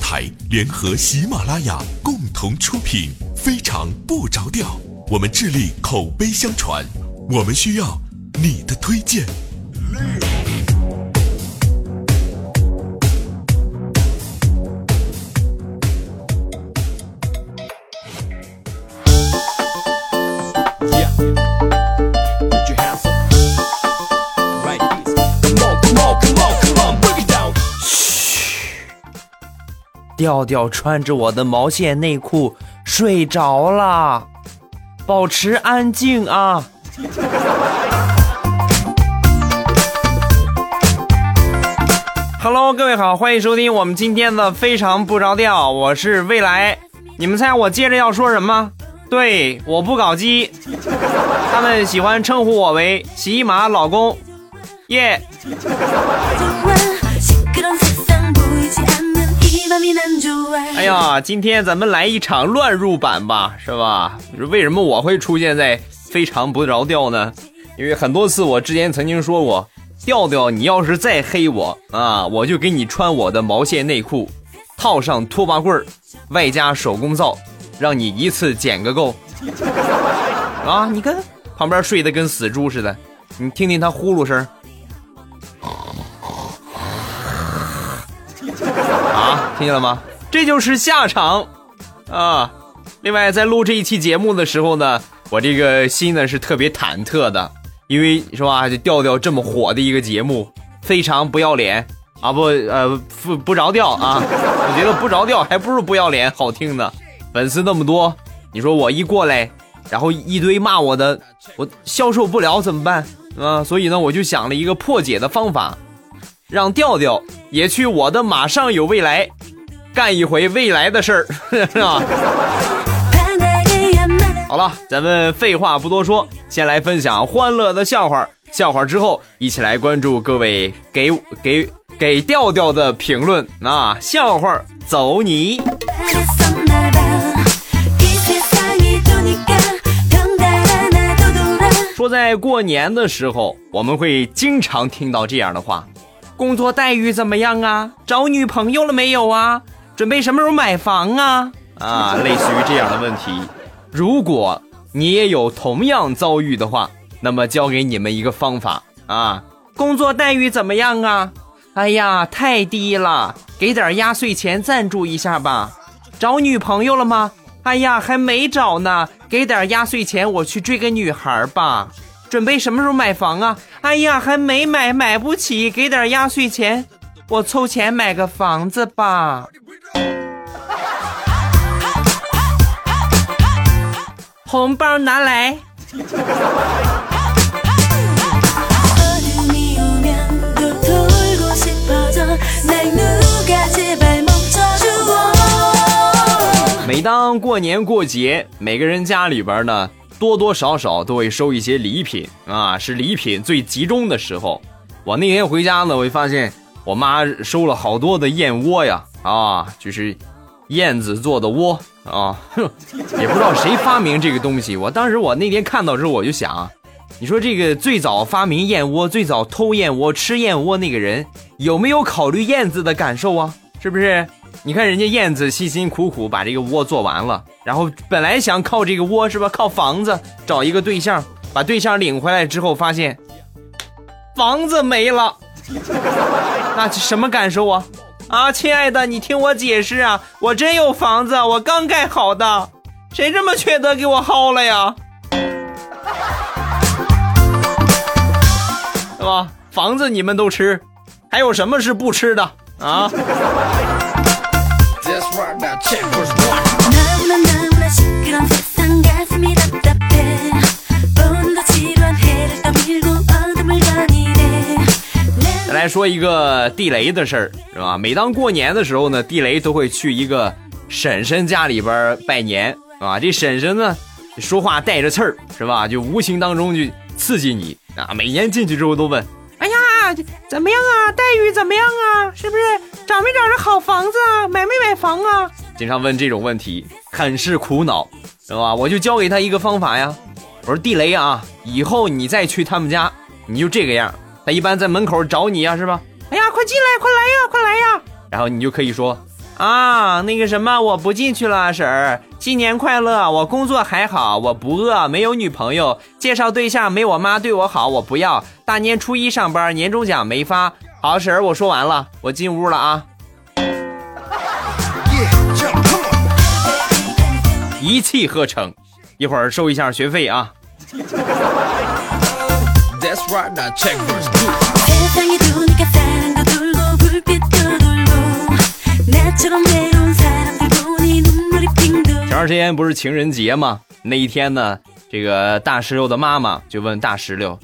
台联合喜马拉雅共同出品，非常不着调。我们致力口碑相传，我们需要你的推荐。调调穿着我的毛线内裤睡着了，保持安静啊！Hello，各位好，欢迎收听我们今天的非常不着调，我是未来。你们猜我接着要说什么？对，我不搞基，他们喜欢称呼我为喜马老公，耶。哎呀，今天咱们来一场乱入版吧，是吧？为什么我会出现在非常不着调呢？因为很多次我之前曾经说过，调调，你要是再黑我啊，我就给你穿我的毛线内裤，套上拖把棍儿，外加手工皂，让你一次捡个够。啊，你看旁边睡得跟死猪似的，你听听他呼噜声。啊听见了吗？这就是下场，啊！另外，在录这一期节目的时候呢，我这个心呢是特别忐忑的，因为是吧？就调调这么火的一个节目，非常不要脸啊！不，呃，不不着调啊！我觉得不着调还不如不要脸好听呢。粉丝那么多，你说我一过来，然后一堆骂我的，我消受不了怎么办啊？所以呢，我就想了一个破解的方法，让调调也去我的马上有未来。干一回未来的事儿，是吧？好了，咱们废话不多说，先来分享欢乐的笑话。笑话之后，一起来关注各位给给给调调的评论啊！笑话走你。说在过年的时候，我们会经常听到这样的话：工作待遇怎么样啊？找女朋友了没有啊？准备什么时候买房啊？啊，类似于这样的问题。如果你也有同样遭遇的话，那么教给你们一个方法啊。工作待遇怎么样啊？哎呀，太低了，给点压岁钱赞助一下吧。找女朋友了吗？哎呀，还没找呢，给点压岁钱我去追个女孩吧。准备什么时候买房啊？哎呀，还没买，买不起，给点压岁钱，我凑钱买个房子吧。红包拿来！每当过年过节，每个人家里边呢，多多少少都会收一些礼品啊，是礼品最集中的时候。我那天回家呢，我就发现我妈收了好多的燕窝呀，啊，就是燕子做的窝。啊，哼，也不知道谁发明这个东西。我当时我那天看到之后，我就想，你说这个最早发明燕窝、最早偷燕窝、吃燕窝那个人，有没有考虑燕子的感受啊？是不是？你看人家燕子辛辛苦苦把这个窝做完了，然后本来想靠这个窝是吧，靠房子找一个对象，把对象领回来之后，发现房子没了，那什么感受啊？啊，亲爱的，你听我解释啊，我真有房子，我刚盖好的，谁这么缺德给我薅了呀？是吧？房子你们都吃，还有什么是不吃的啊？再来说一个地雷的事儿，是吧？每当过年的时候呢，地雷都会去一个婶婶家里边拜年，啊，这婶婶呢，说话带着刺儿，是吧？就无形当中就刺激你啊。每年进去之后都问：“怎么样啊？待遇怎么样啊？是不是找没找着好房子啊？买没买房啊？”经常问这种问题，很是苦恼，知道吧？我就教给他一个方法呀，我说地雷啊，以后你再去他们家，你就这个样。他一般在门口找你呀，是吧？哎呀，快进来，快来呀，快来呀！然后你就可以说：“啊，那个什么，我不进去了，婶儿，新年快乐！我工作还好，我不饿，没有女朋友，介绍对象没我妈对我好，我不要。大年初一上班，年终奖没发。好，婶儿，我说完了，我进屋了啊。一气呵成，一会儿收一下学费啊。前段时间不是情人节吗？那一天呢，这个大石榴的妈妈就问大石榴：“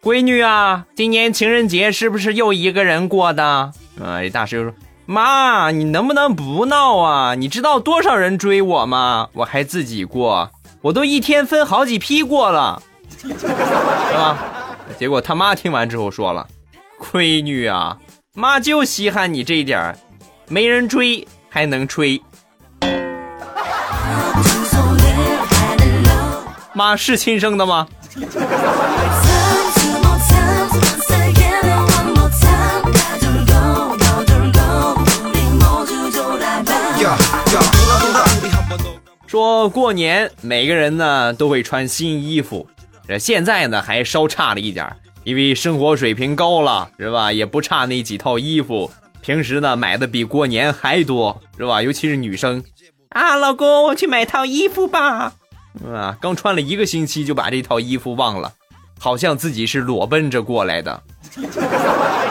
闺女啊，今年情人节是不是又一个人过的？”啊，大石榴说：“妈，你能不能不闹啊？你知道多少人追我吗？我还自己过，我都一天分好几批过了，是吧？”结果他妈听完之后说了：“闺女啊，妈就稀罕你这一点儿，没人追还能吹。”妈是亲生的吗？说过年每个人呢都会穿新衣服，这现在呢还稍差了一点，因为生活水平高了，是吧？也不差那几套衣服，平时呢买的比过年还多，是吧？尤其是女生啊，老公，我去买套衣服吧。啊，刚穿了一个星期就把这套衣服忘了，好像自己是裸奔着过来的。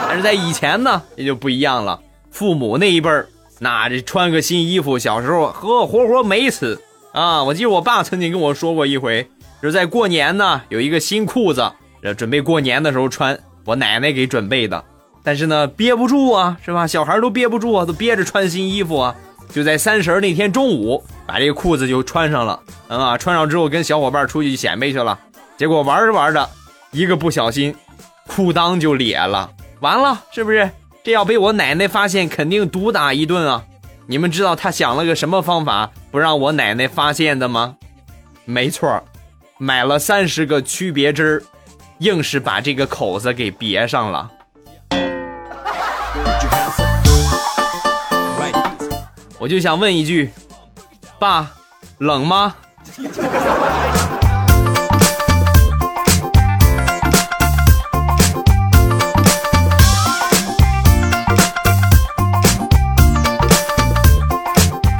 但是在以前呢，也就不一样了。父母那一辈儿，那这穿个新衣服，小时候呵活活美死啊！我记得我爸曾经跟我说过一回，就是在过年呢，有一个新裤子，准备过年的时候穿，我奶奶给准备的。但是呢，憋不住啊，是吧？小孩都憋不住啊，都憋着穿新衣服啊。就在三十那天中午，把这个裤子就穿上了啊！穿上之后跟小伙伴出去显摆去了，结果玩着玩着，一个不小心，裤裆就裂了，完了，是不是？这要被我奶奶发现，肯定毒打一顿啊！你们知道他想了个什么方法不让我奶奶发现的吗？没错，买了三十个区别针，硬是把这个口子给别上了。我就想问一句，爸，冷吗？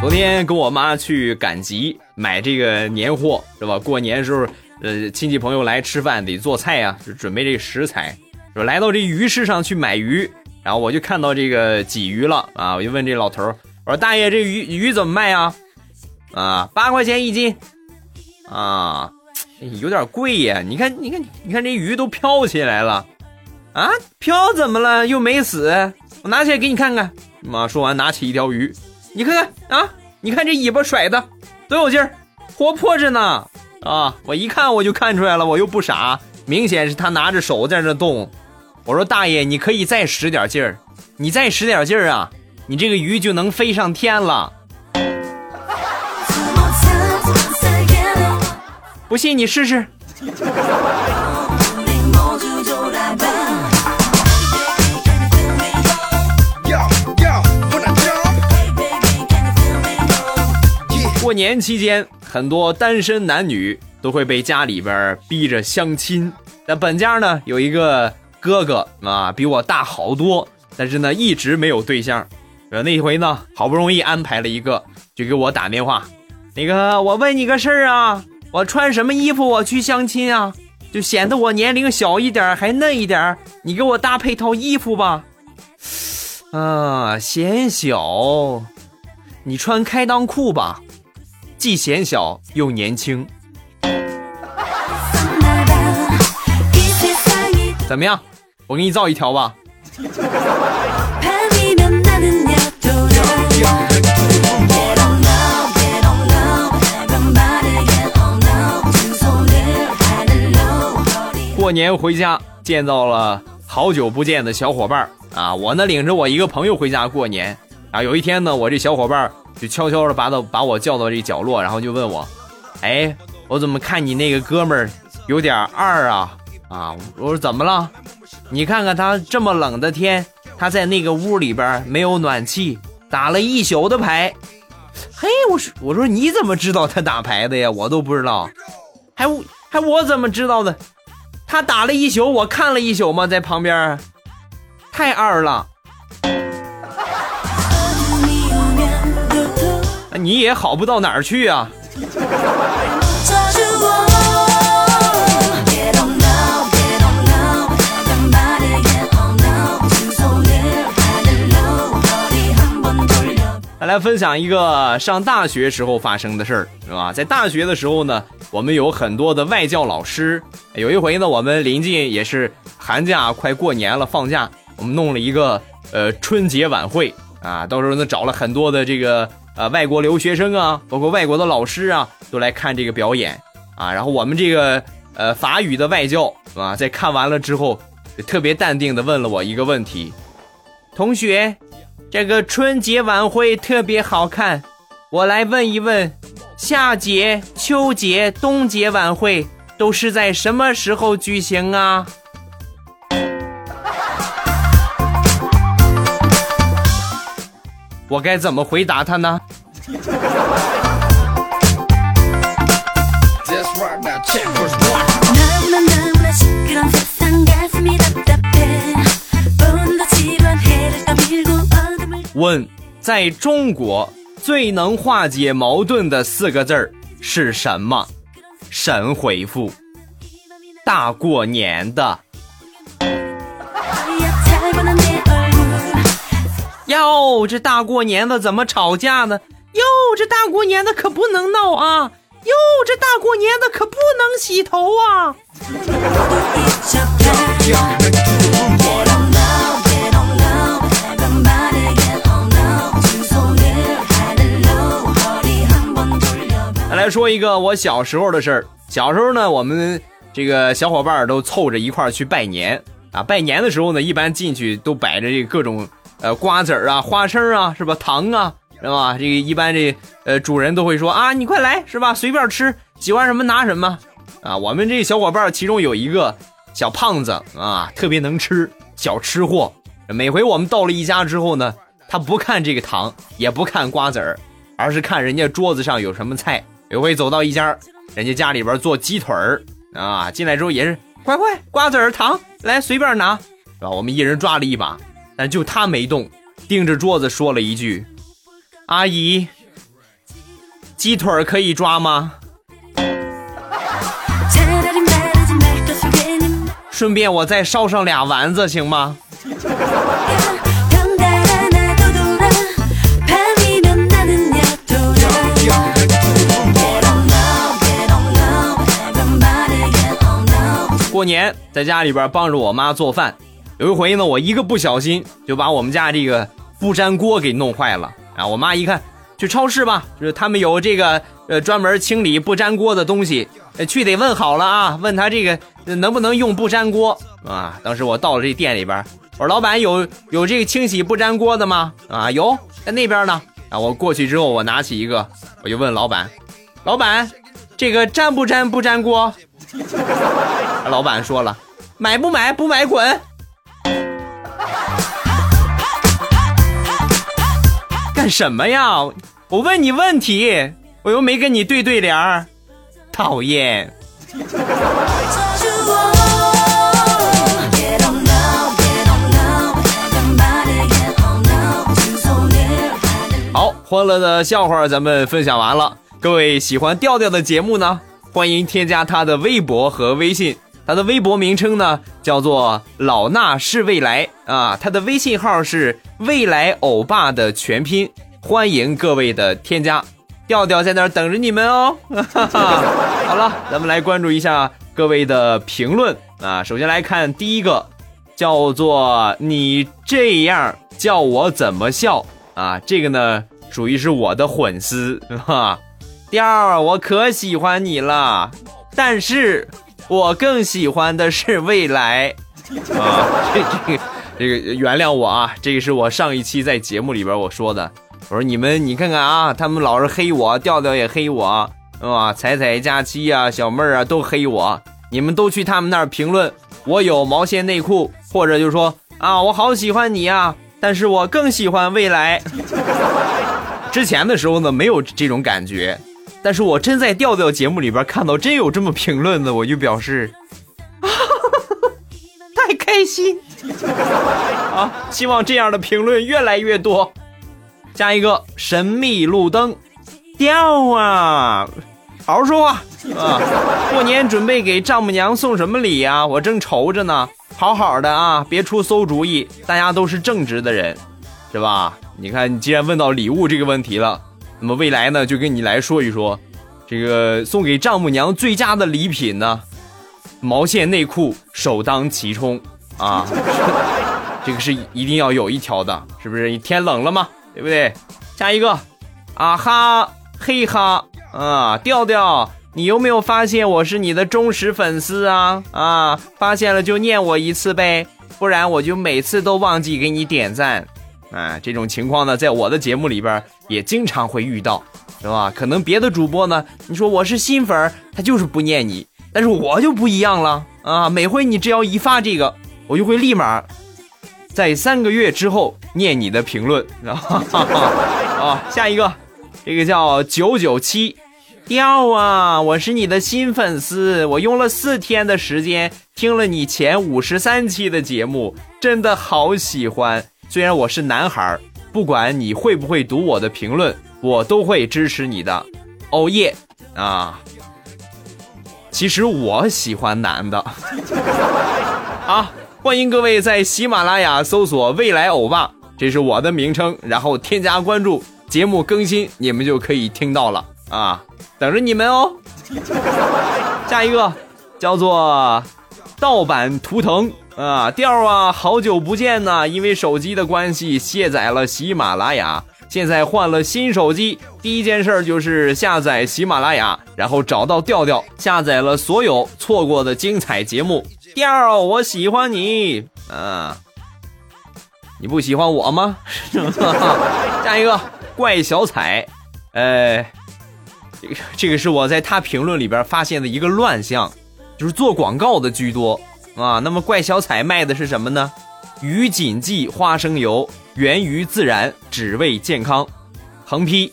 昨天跟我妈去赶集买这个年货，是吧？过年时候，呃，亲戚朋友来吃饭得做菜呀，就准备这个食材。说来到这鱼市上去买鱼，然后我就看到这个鲫鱼了啊，我就问这老头我说大爷，这鱼鱼怎么卖呀？啊，八块钱一斤，啊，有点贵呀。你看，你看，你看这鱼都飘起来了，啊，飘怎么了？又没死，我拿起来给你看看。妈说完，拿起一条鱼，你看看啊，你看这尾巴甩的多有劲儿，活泼着呢。啊，我一看我就看出来了，我又不傻，明显是他拿着手在那动。我说大爷，你可以再使点劲儿，你再使点劲儿啊。你这个鱼就能飞上天了，不信你试试。过年期间，很多单身男女都会被家里边逼着相亲。那本家呢，有一个哥哥啊，比我大好多，但是呢，一直没有对象。呃，那一回呢，好不容易安排了一个，就给我打电话。那个，我问你个事儿啊，我穿什么衣服我去相亲啊？就显得我年龄小一点，还嫩一点。你给我搭配套衣服吧。啊，显小，你穿开裆裤吧，既显小又年轻。怎么样？我给你造一条吧。过年回家见到了好久不见的小伙伴啊！我呢领着我一个朋友回家过年啊。有一天呢，我这小伙伴就悄悄的把到把我叫到这角落，然后就问我：“哎，我怎么看你那个哥们儿有点二啊？”啊，我说怎么了？你看看他这么冷的天，他在那个屋里边没有暖气。打了一宿的牌。嘿，我说我说你怎么知道他打牌的呀？我都不知道，还还我怎么知道的？他打了一宿，我看了一宿吗？在旁边，太二了。你也好不到哪儿去啊。来分享一个上大学时候发生的事儿，是吧？在大学的时候呢，我们有很多的外教老师。有一回呢，我们临近也是寒假快过年了，放假，我们弄了一个呃春节晚会啊，到时候呢找了很多的这个呃外国留学生啊，包括外国的老师啊，都来看这个表演啊。然后我们这个呃法语的外教啊，在看完了之后，特别淡定的问了我一个问题：同学。这个春节晚会特别好看，我来问一问，夏节、秋节、冬节晚会都是在什么时候举行啊？我该怎么回答他呢？问，在中国最能化解矛盾的四个字儿是什么？神回复：大过年的。哟，这大过年的怎么吵架呢？哟，这大过年的可不能闹啊！哟，这大过年的可不能洗头啊！来说一个我小时候的事儿。小时候呢，我们这个小伙伴都凑着一块儿去拜年啊。拜年的时候呢，一般进去都摆着这各种呃瓜子儿啊、花生啊，是吧？糖啊，是吧？这个一般这呃主人都会说啊，你快来，是吧？随便吃，喜欢什么拿什么啊。我们这小伙伴其中有一个小胖子啊，特别能吃，小吃货。每回我们到了一家之后呢，他不看这个糖，也不看瓜子儿，而是看人家桌子上有什么菜。有回走到一家，人家家里边做鸡腿儿啊，进来之后也是乖乖瓜子儿糖来随便拿，是吧？我们一人抓了一把，但就他没动，盯着桌子说了一句：“阿姨，鸡腿儿可以抓吗？顺便我再烧上俩丸子行吗？”年在家里边帮着我妈做饭，有一回呢，我一个不小心就把我们家这个不粘锅给弄坏了啊！我妈一看，去超市吧，就是他们有这个呃专门清理不粘锅的东西，去得问好了啊，问他这个能不能用不粘锅啊？当时我到了这店里边，我说老板有有这个清洗不粘锅的吗？啊，有，在那边呢。啊，我过去之后，我拿起一个，我就问老板，老板，这个粘不粘不粘锅？老板说了，买不买不买滚！干什么呀？我问你问题，我又没跟你对对联儿，讨厌！好，欢乐的笑话咱们分享完了。各位喜欢调调的节目呢？欢迎添加他的微博和微信，他的微博名称呢叫做老衲是未来啊，他的微信号是未来欧巴的全拼，欢迎各位的添加，调调在那儿等着你们哦。好了，咱们来关注一下各位的评论啊，首先来看第一个，叫做你这样叫我怎么笑啊？这个呢属于是我的粉丝哈。第二，我可喜欢你了，但是 我更喜欢的是未来啊！这这个这个原谅我啊，这个是我上一期在节目里边我说的。我说你们你看看啊，他们老是黑我，调调也黑我，是吧？彩彩、佳期啊、小妹儿啊都黑我，你们都去他们那儿评论，我有毛线内裤，或者就说啊，我好喜欢你啊。但是我更喜欢未来。之前的时候呢，没有这种感觉，但是我真在调调节目里边看到真有这么评论的，我就表示，太开心 啊！希望这样的评论越来越多。加一个神秘路灯，调啊，好好说话啊！过年准备给丈母娘送什么礼呀？我正愁着呢。好好的啊，别出馊主意，大家都是正直的人，是吧？你看，你既然问到礼物这个问题了，那么未来呢，就跟你来说一说，这个送给丈母娘最佳的礼品呢，毛线内裤首当其冲啊！这个是一定要有一条的，是不是？天冷了嘛，对不对？下一个，啊哈嘿哈啊，调调。你有没有发现我是你的忠实粉丝啊？啊，发现了就念我一次呗，不然我就每次都忘记给你点赞。啊，这种情况呢，在我的节目里边也经常会遇到，是吧？可能别的主播呢，你说我是新粉，他就是不念你，但是我就不一样了啊！每回你只要一发这个，我就会立马在三个月之后念你的评论。啊，下一个，这个叫九九七。掉啊！我是你的新粉丝，我用了四天的时间听了你前五十三期的节目，真的好喜欢。虽然我是男孩，不管你会不会读我的评论，我都会支持你的。哦耶！啊，其实我喜欢男的。啊，欢迎各位在喜马拉雅搜索“未来欧巴”，这是我的名称，然后添加关注，节目更新你们就可以听到了啊。等着你们哦！下一个叫做盗版图腾啊，调啊，好久不见呐！因为手机的关系卸载了喜马拉雅，现在换了新手机，第一件事就是下载喜马拉雅，然后找到调调，下载了所有错过的精彩节目。调，我喜欢你啊！你不喜欢我吗？下一个怪小彩，哎。这个这个是我在他评论里边发现的一个乱象，就是做广告的居多啊。那么怪小彩卖的是什么呢？鱼锦记花生油，源于自然，只为健康。横批：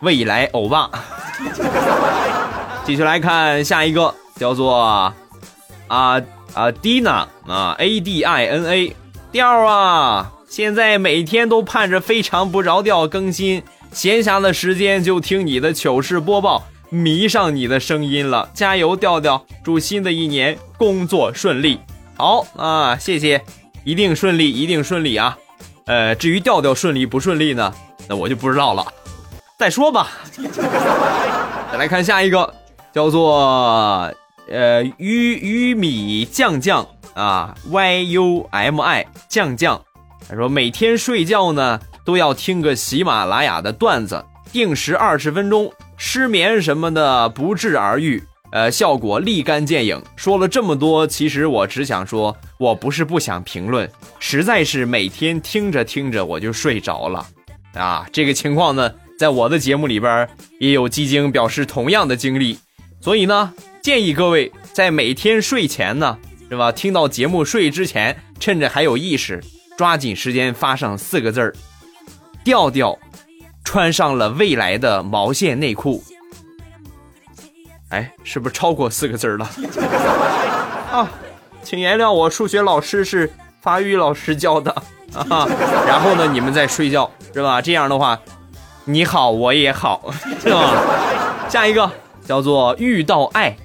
未来欧巴。继续来看下一个，叫做啊啊 Dina 啊 A D I N A 调啊，现在每天都盼着非常不着调更新。闲暇的时间就听你的糗事播报，迷上你的声音了。加油，调调！祝新的一年工作顺利。好啊，谢谢，一定顺利，一定顺利啊。呃，至于调调顺利不顺利呢，那我就不知道了。再说吧。再来看下一个，叫做呃玉玉米酱酱啊，Y U M I 酱酱。他说每天睡觉呢。都要听个喜马拉雅的段子，定时二十分钟，失眠什么的不治而愈，呃，效果立竿见影。说了这么多，其实我只想说，我不是不想评论，实在是每天听着听着我就睡着了，啊，这个情况呢，在我的节目里边也有基金表示同样的经历，所以呢，建议各位在每天睡前呢，是吧？听到节目睡之前，趁着还有意识，抓紧时间发上四个字儿。调调穿上了未来的毛线内裤，哎，是不是超过四个字了？啊，请原谅我，数学老师是法语老师教的 啊。然后呢，你们在睡觉是吧？这样的话，你好，我也好，是吧？下一个叫做遇到爱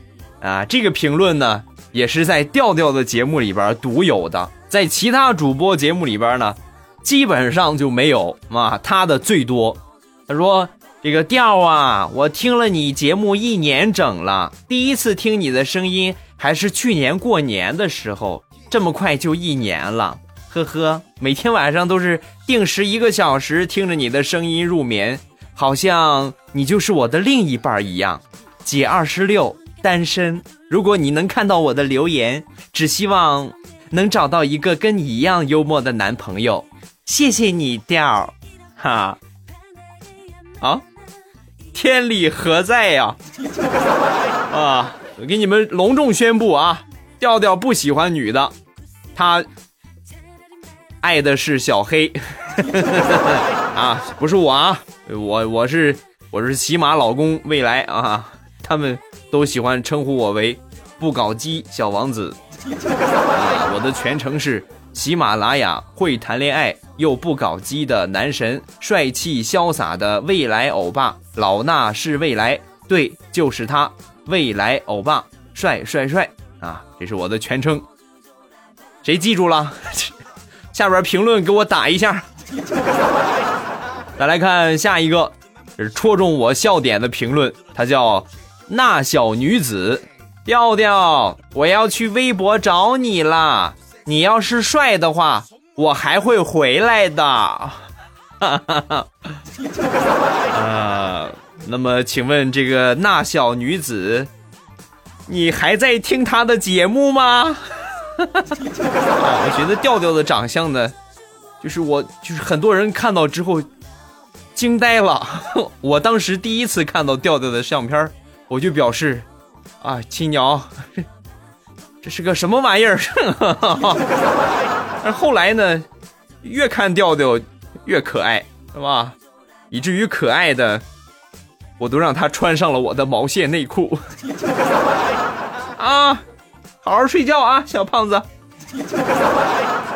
啊，这个评论呢也是在调调的节目里边独有的，在其他主播节目里边呢。基本上就没有啊，他的最多。他说：“这个调啊，我听了你节目一年整了，第一次听你的声音还是去年过年的时候，这么快就一年了，呵呵。每天晚上都是定时一个小时听着你的声音入眠，好像你就是我的另一半一样。姐二十六，单身。如果你能看到我的留言，只希望能找到一个跟你一样幽默的男朋友。”谢谢你，调哈啊，天理何在呀？啊，我给你们隆重宣布啊，调调不喜欢女的，他爱的是小黑。啊，不是我啊，我我是我是骑马老公未来啊，他们都喜欢称呼我为不搞基小王子。啊，我的全称是喜马拉雅会谈恋爱又不搞基的男神，帅气潇洒的未来欧巴，老衲是未来，对，就是他，未来欧巴，帅帅帅啊！这是我的全称，谁记住了？下边评论给我打一下。再 来看下一个，是戳中我笑点的评论，他叫那小女子。调调，我要去微博找你了。你要是帅的话，我还会回来的。哈哈哈！啊，那么请问这个那小女子，你还在听她的节目吗？哈哈哈！我觉得调调的长相呢，就是我就是很多人看到之后惊呆了。我当时第一次看到调调的相片，我就表示。啊，亲娘，这是个什么玩意儿？但后来呢，越看调调越可爱，是吧？以至于可爱的，我都让他穿上了我的毛线内裤。啊，好好睡觉啊，小胖子。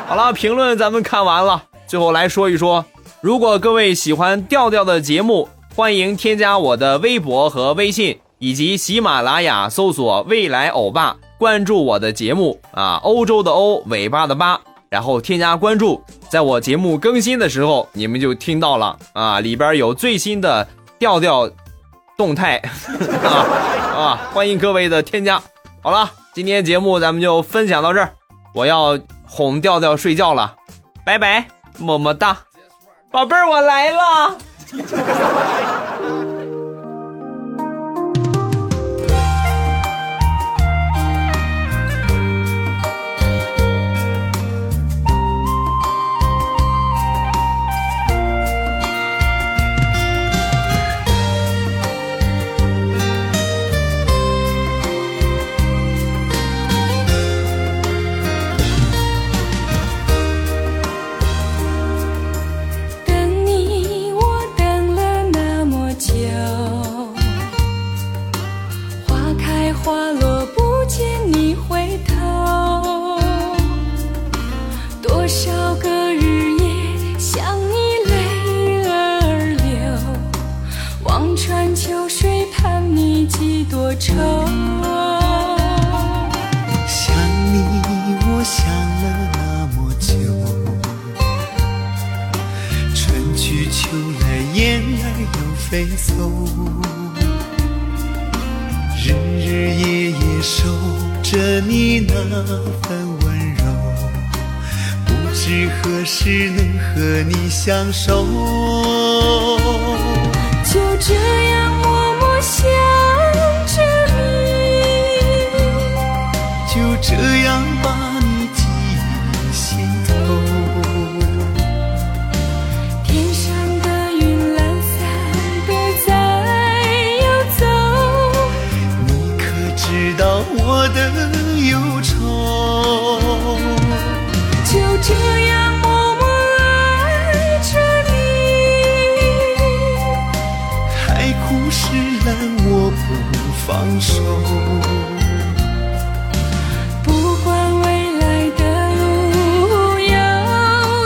好了，评论咱们看完了，最后来说一说，如果各位喜欢调调的节目，欢迎添加我的微博和微信。以及喜马拉雅搜索“未来欧巴”，关注我的节目啊，欧洲的欧，尾巴的巴，然后添加关注，在我节目更新的时候，你们就听到了啊，里边有最新的调调动态 啊啊，欢迎各位的添加。好了，今天节目咱们就分享到这儿，我要哄调调睡觉了，拜拜，么么哒，宝贝儿，我来了。日日夜夜守着你那份温柔，不知何时能和你相守。就这样默默想着你，就这样放手。不管未来的路有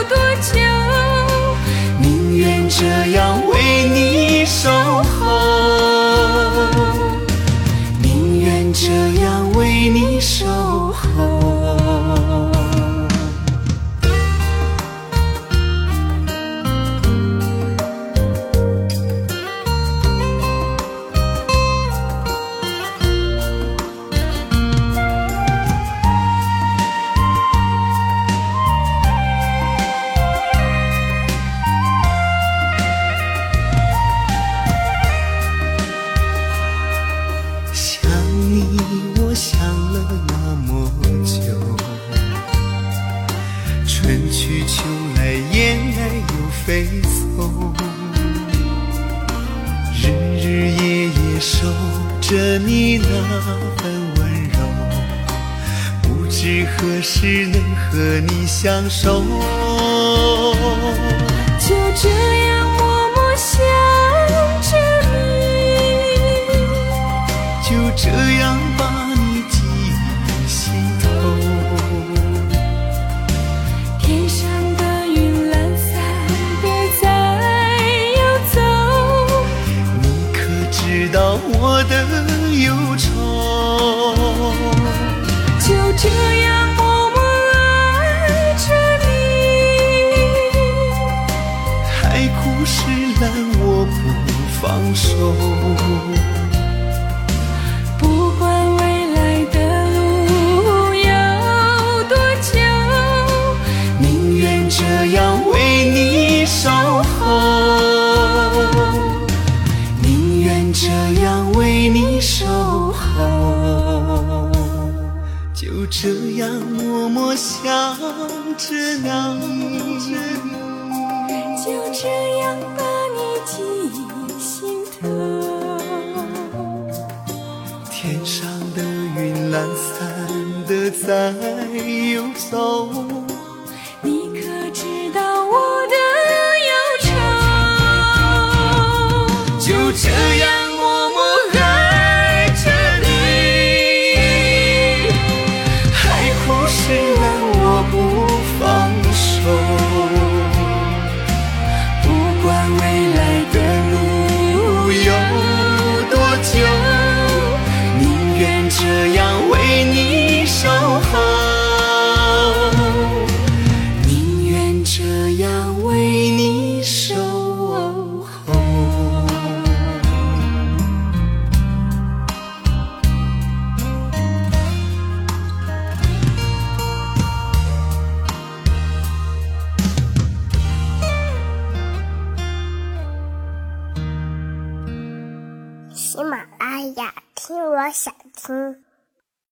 多久宁愿这样为你守候。宁愿这样为你守你那份温柔不知何时能和你相守。就这样 to you. saiu o sol.